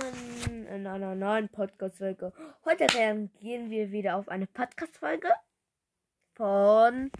willkommen in einer neuen Podcast-Folge. Heute reagieren wir wieder auf eine Podcast-Folge von.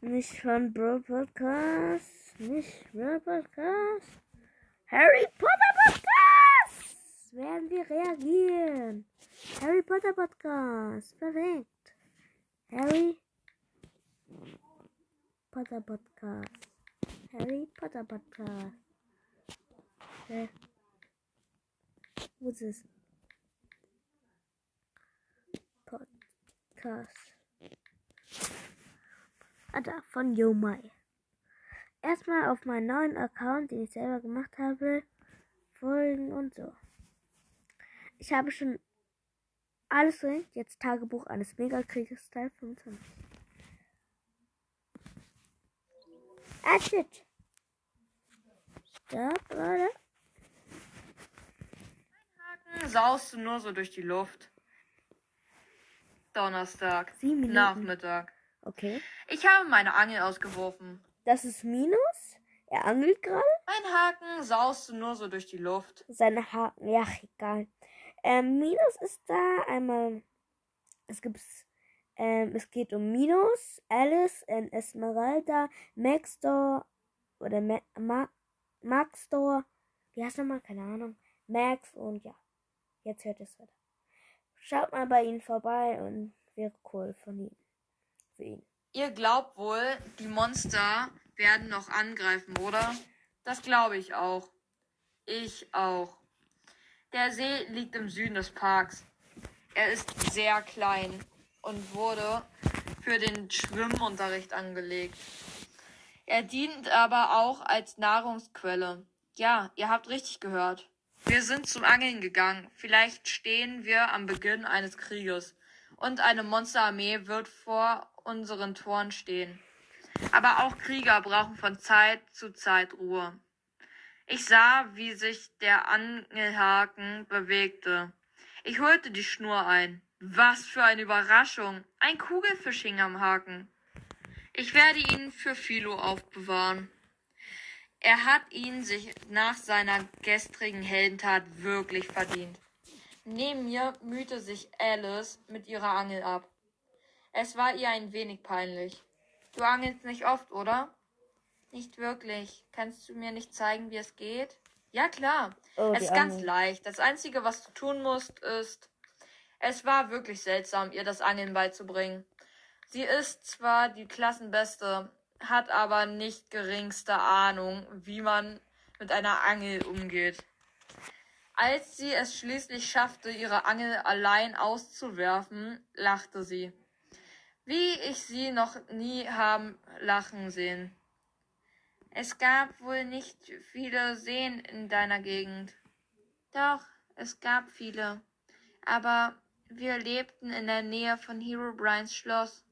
Nicht von Bro Podcast. Nicht Bro Podcast. Harry Potter Podcast! Werden wir reagieren. Harry Potter Podcast. Perfekt. Harry Potter Podcast. Harry Potter Podcast. Hä? Wo ist es? Podcast. Ah, da, von Yomai. Erstmal auf meinen neuen Account, den ich selber gemacht habe, folgen und so. Ich habe schon alles drin. Jetzt Tagebuch eines Megakrieges Teil 25. Ah, shit. Stopp, oder? Haken saust du nur so durch die Luft. Donnerstag, Sieben Minuten. Nachmittag. Okay. Ich habe meine Angel ausgeworfen. Das ist Minus. Er angelt gerade. Ein Haken saust du nur so durch die Luft. Seine Haken. Ja, egal. Ähm, Minus ist da einmal. Es gibt. Ähm, es geht um Minus, Alice, ähm, Esmeralda, Maxdor oder Ma Ma Maxdor. Wie heißt nochmal? Keine Ahnung. Max und ja. Jetzt hört es weiter. Schaut mal bei ihnen vorbei und wäre cool von ihm. Für ihn. Ihr glaubt wohl, die Monster werden noch angreifen, oder? Das glaube ich auch. Ich auch. Der See liegt im Süden des Parks. Er ist sehr klein und wurde für den Schwimmunterricht angelegt. Er dient aber auch als Nahrungsquelle. Ja, ihr habt richtig gehört. Wir sind zum Angeln gegangen. Vielleicht stehen wir am Beginn eines Krieges und eine Monsterarmee wird vor unseren Toren stehen. Aber auch Krieger brauchen von Zeit zu Zeit Ruhe. Ich sah, wie sich der Angelhaken bewegte. Ich holte die Schnur ein. Was für eine Überraschung. Ein Kugelfisch hing am Haken. Ich werde ihn für Philo aufbewahren. Er hat ihn sich nach seiner gestrigen Heldentat wirklich verdient. Neben mir mühte sich Alice mit ihrer Angel ab. Es war ihr ein wenig peinlich. Du angelst nicht oft, oder? Nicht wirklich. Kannst du mir nicht zeigen, wie es geht? Ja, klar. Oh, es ist ganz Arme. leicht. Das Einzige, was du tun musst, ist. Es war wirklich seltsam, ihr das Angeln beizubringen. Sie ist zwar die Klassenbeste, hat aber nicht geringste Ahnung, wie man mit einer Angel umgeht. Als sie es schließlich schaffte, ihre Angel allein auszuwerfen, lachte sie. Wie ich sie noch nie haben lachen sehen. Es gab wohl nicht viele Seen in deiner Gegend. Doch, es gab viele. Aber wir lebten in der Nähe von Hero Bryans Schloss.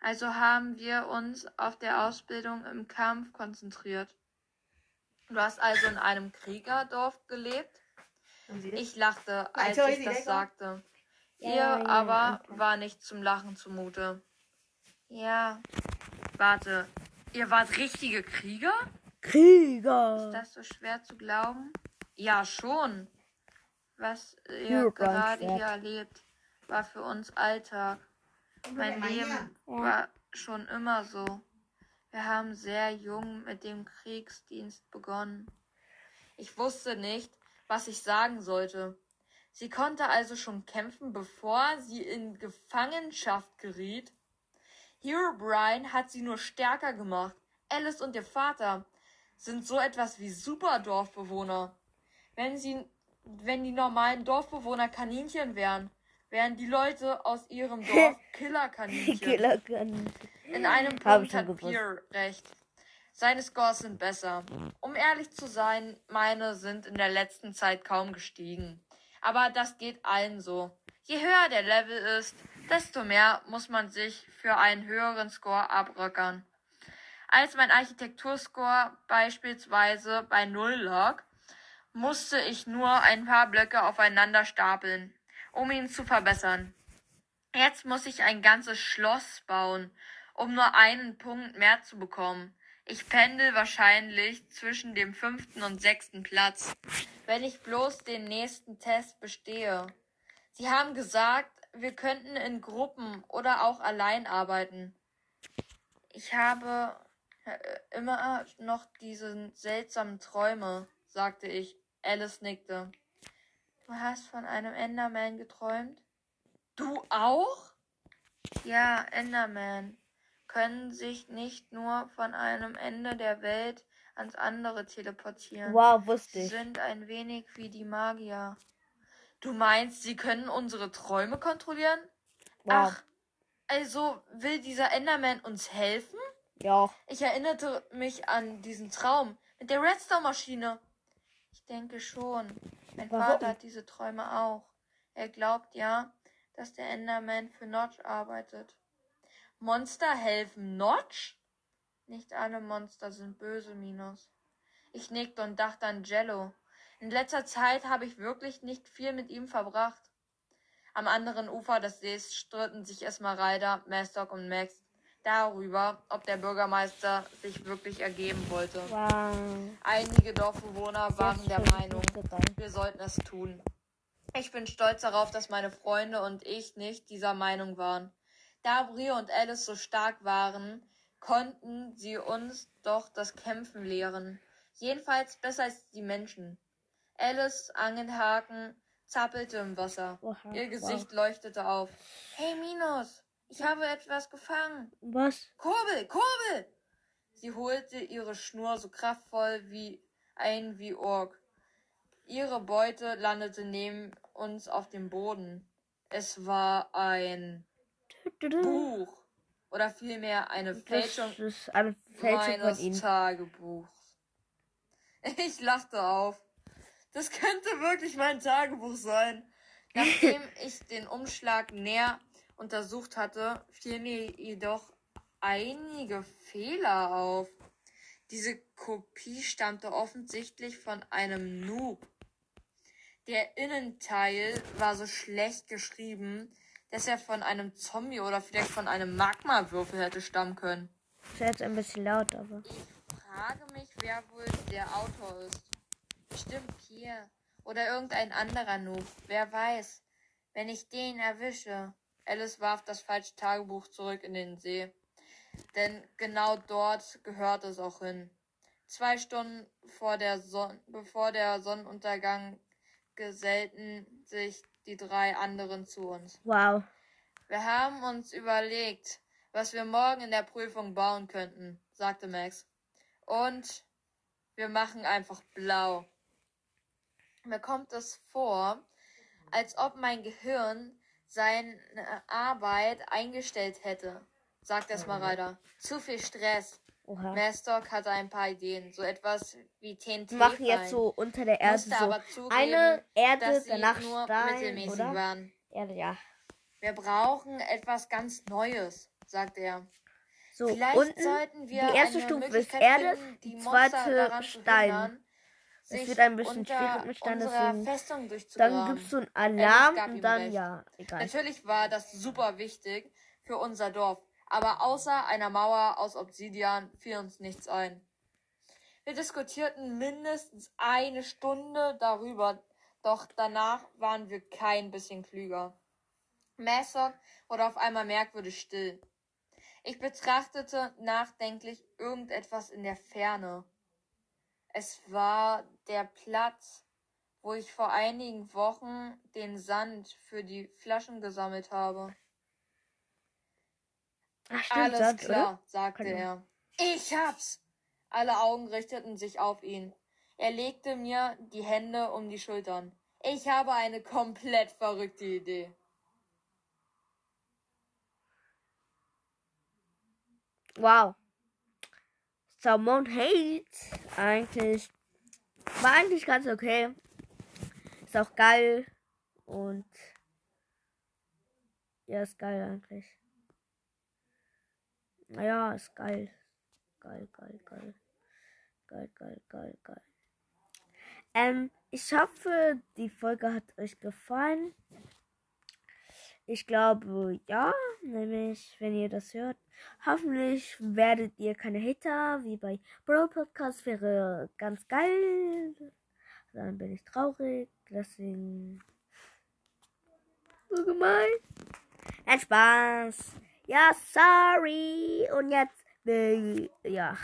Also haben wir uns auf der Ausbildung im Kampf konzentriert. Du hast also in einem Kriegerdorf gelebt? Ich lachte, als ich das sagte. Ihr aber war nicht zum Lachen zumute. Ja. Warte, ihr wart richtige Krieger? Ist Krieger. das so schwer zu glauben? Ja, schon. Was ihr gerade hier erlebt, war für uns Alltag. Mein Leben war schon immer so. Wir haben sehr jung mit dem Kriegsdienst begonnen. Ich wusste nicht, was ich sagen sollte. Sie konnte also schon kämpfen, bevor sie in Gefangenschaft geriet. Hero Brian hat sie nur stärker gemacht. Alice und ihr Vater sind so etwas wie Superdorfbewohner. Wenn sie, wenn die normalen Dorfbewohner Kaninchen wären, wären die Leute aus ihrem Dorf Killerkaninchen. Killer kann. In einem Punkt hat gewusst. Pierre recht. Seine Scores sind besser. Um ehrlich zu sein, meine sind in der letzten Zeit kaum gestiegen. Aber das geht allen so. Je höher der Level ist, desto mehr muss man sich für einen höheren Score abröckern. Als mein Architekturscore beispielsweise bei Null lag, musste ich nur ein paar Blöcke aufeinander stapeln, um ihn zu verbessern. Jetzt muss ich ein ganzes Schloss bauen, um nur einen Punkt mehr zu bekommen. Ich pendel wahrscheinlich zwischen dem fünften und sechsten Platz. wenn ich bloß den nächsten Test bestehe. Sie haben gesagt, wir könnten in Gruppen oder auch allein arbeiten. Ich habe äh, immer noch diese seltsamen Träume, sagte ich. Alice nickte. Du hast von einem Enderman geträumt? Du auch? Ja, Enderman können sich nicht nur von einem Ende der Welt ans andere teleportieren. Wow, wusste ich. Sie sind ein wenig wie die Magier. Du meinst, sie können unsere Träume kontrollieren? Wow. Ach, also will dieser Enderman uns helfen? Ja. Ich erinnerte mich an diesen Traum mit der Redstone-Maschine. Ich denke schon. Mein Warum? Vater hat diese Träume auch. Er glaubt ja, dass der Enderman für Notch arbeitet. Monster helfen Notch? Nicht alle Monster sind böse, Minus. Ich nickte und dachte an Jello. In letzter Zeit habe ich wirklich nicht viel mit ihm verbracht. Am anderen Ufer des Sees stritten sich Esmeralda, Mastock und Max darüber, ob der Bürgermeister sich wirklich ergeben wollte. Wow. Einige Dorfbewohner waren der Meinung, wir sollten es tun. Ich bin stolz darauf, dass meine Freunde und ich nicht dieser Meinung waren. Da Brie und Alice so stark waren, konnten sie uns doch das Kämpfen lehren. Jedenfalls besser als die Menschen. Alice Angelhaken zappelte im Wasser. Oha, Ihr Gesicht leuchtete auf. Hey Minus, ich habe etwas gefangen. Was? Kurbel, Kurbel! Sie holte ihre Schnur so kraftvoll wie ein wie Ork. Ihre Beute landete neben uns auf dem Boden. Es war ein Buch. Oder vielmehr eine Fälschung Das ist eine Fälschung meines. Tagebuchs. Ich lachte auf. Das könnte wirklich mein Tagebuch sein. Nachdem ich den Umschlag näher untersucht hatte, fiel mir jedoch einige Fehler auf. Diese Kopie stammte offensichtlich von einem Noob. Der Innenteil war so schlecht geschrieben, dass er von einem Zombie oder vielleicht von einem Magmawürfel hätte stammen können. Ist jetzt ein bisschen laut, aber. Ich frage mich, wer wohl der Autor ist. Bestimmt Pierre. Oder irgendein anderer Noob. Wer weiß. Wenn ich den erwische. Alice warf das falsche Tagebuch zurück in den See. Denn genau dort gehört es auch hin. Zwei Stunden vor der Son bevor der Sonnenuntergang gesellten sich die drei anderen zu uns. Wow. Wir haben uns überlegt, was wir morgen in der Prüfung bauen könnten, sagte Max. Und wir machen einfach blau. Mir kommt es vor, als ob mein Gehirn seine Arbeit eingestellt hätte, sagt Esmeralda. Zu viel Stress. Oha. Mastock hatte ein paar Ideen, so etwas wie TNT. Wir machen jetzt so unter der Erde Musste so zugeben, eine Erde, danach nur Stein, mittelmäßig oder? waren. Erde, ja. Wir brauchen etwas ganz Neues, sagte er. So, Vielleicht unten sollten wir die erste Stufe ist Erde, finden, die Monster zweite Stein. Es wird ein bisschen schwierig mit Stein, deswegen- Dann gibt's so einen Alarm gab und dann, recht. ja, egal. Natürlich war das super wichtig für unser Dorf, aber außer einer Mauer aus Obsidian fiel uns nichts ein. Wir diskutierten mindestens eine Stunde darüber, doch danach waren wir kein bisschen klüger. Massock wurde auf einmal merkwürdig still. Ich betrachtete nachdenklich irgendetwas in der Ferne. Es war der Platz, wo ich vor einigen Wochen den Sand für die Flaschen gesammelt habe. Ach, stimmt, Alles Sand, klar, oder? sagte Kann er. Ich hab's! Alle Augen richteten sich auf ihn. Er legte mir die Hände um die Schultern. Ich habe eine komplett verrückte Idee. Wow. Salmon Hate. Eigentlich. War eigentlich ganz okay. Ist auch geil. Und. Ja, ist geil eigentlich. Naja, ist geil. Geil, geil, geil. Geil, geil, geil, geil. Ähm, ich hoffe, die Folge hat euch gefallen. Ich glaube, ja, nämlich, wenn ihr das hört. Hoffentlich werdet ihr keine Hater, wie bei Bro Podcast wäre ganz geil. Dann bin ich traurig. Deswegen. So gemein. Ein Spaß. Ja, sorry. Und jetzt. Ja.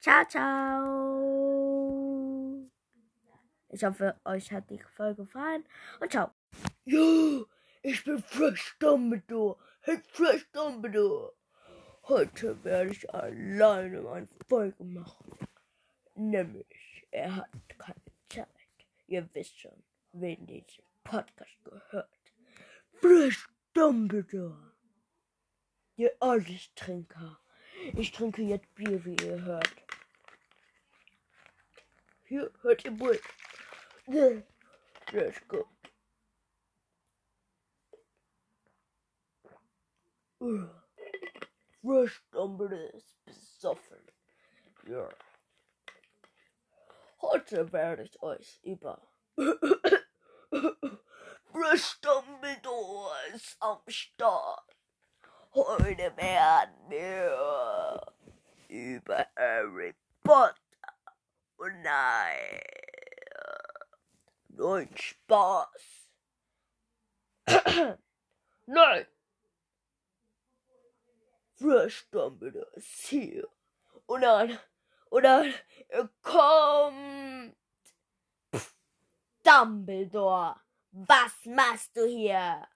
Ciao, ciao. Ich hoffe, euch hat die Folge gefallen. Und ciao. Ja, ich bin Fresh Dumbledore. Hey, Fresh Dumbledore. Heute werde ich alleine meine Folge machen. Nämlich, er hat keine Zeit. Ihr wisst schon, wen dieser Podcast gehört. Fresh Dumbledore. Der Allestrinker. Ich trinke jetzt Bier, wie ihr hört. Hier, hört ihr wohl. Let's go. Dumbledore ist besoffen. Ja. Heute werde ich euch über Dumbledore ist am Start. Heute werden wir über Harry Potter und nein, nein Spaß. nein. Fresh Dumbledore ist hier. Und dann, und dann kommt. Dumbledore, was machst du hier?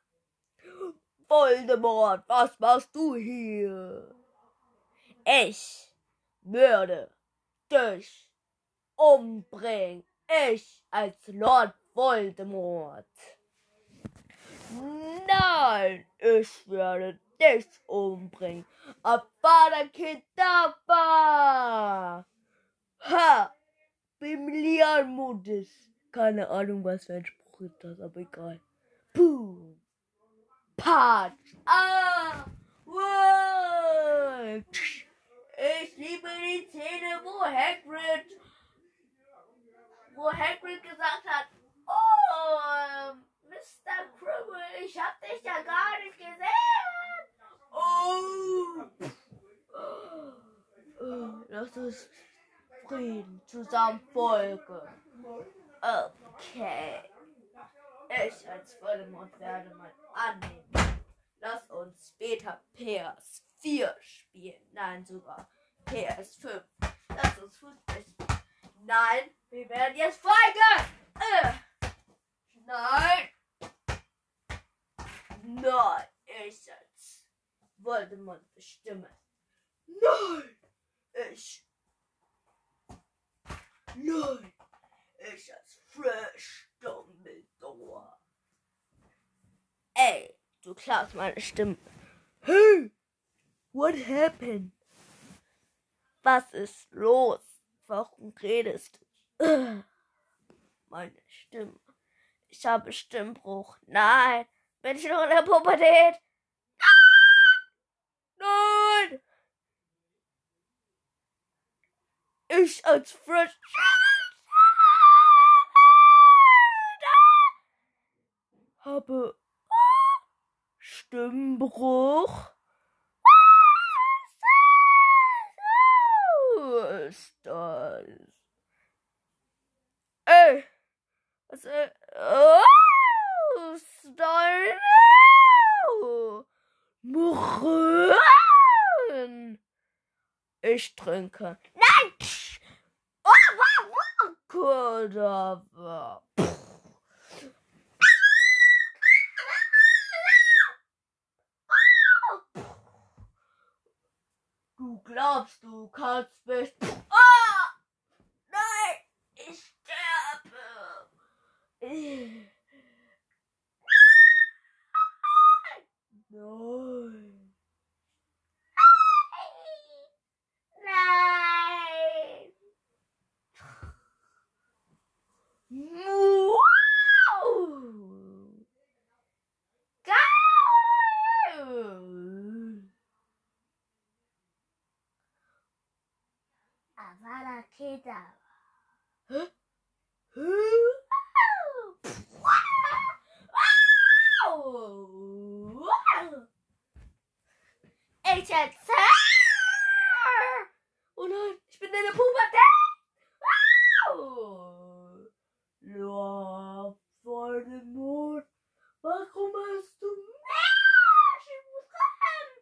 Voldemort, was machst du hier? Ich würde dich umbringen. Ich als Lord Voldemort. Nein, ich werde dich umbringen. Avada Kedavra! Ha! Bimilianmodus. Keine Ahnung, was für ein Spruch ist das, aber egal. Puh. Patsch. Ah! Wow. Ich liebe die Szene, wo Hagrid, wo Hagrid gesagt hat, oh, Mr. Cribble, ich hab dich ja gar nicht gesehen. Oh. oh lass uns Frieden zusammen folgen. Okay. Ich als Voldemort werde mal annehmen. Lass uns später PS4 spielen. Nein, sogar PS5. Lass uns Fußball spielen. Nein, wir werden jetzt folgen. Äh. Nein. Nein, ich als Voldemort bestimme. Nein, ich. Nein, ich als Fresh Dumbledore. Ey, du klaust meine Stimme. Hey, what happened? Was ist los? Warum redest du? Meine Stimme. Ich habe Stimmbruch. Nein, bin ich noch in der Pubertät? Nein! Ich als Fresh. habe Stimmbruch. Was ist das? Ey! Was ist oh, ist das? Murren! Ich trinke. Nein! Oh, wow, wow. Kodava. Du glaubst, du kannst mich. Oh! Nein! Ich sterbe! Nein! Savannah Kedavra. Hä? Ich jetzt. Oh nein, ich bin in der Pubertät. Ja, voll den Mond. Warum hast du mich? Ich muss rennen.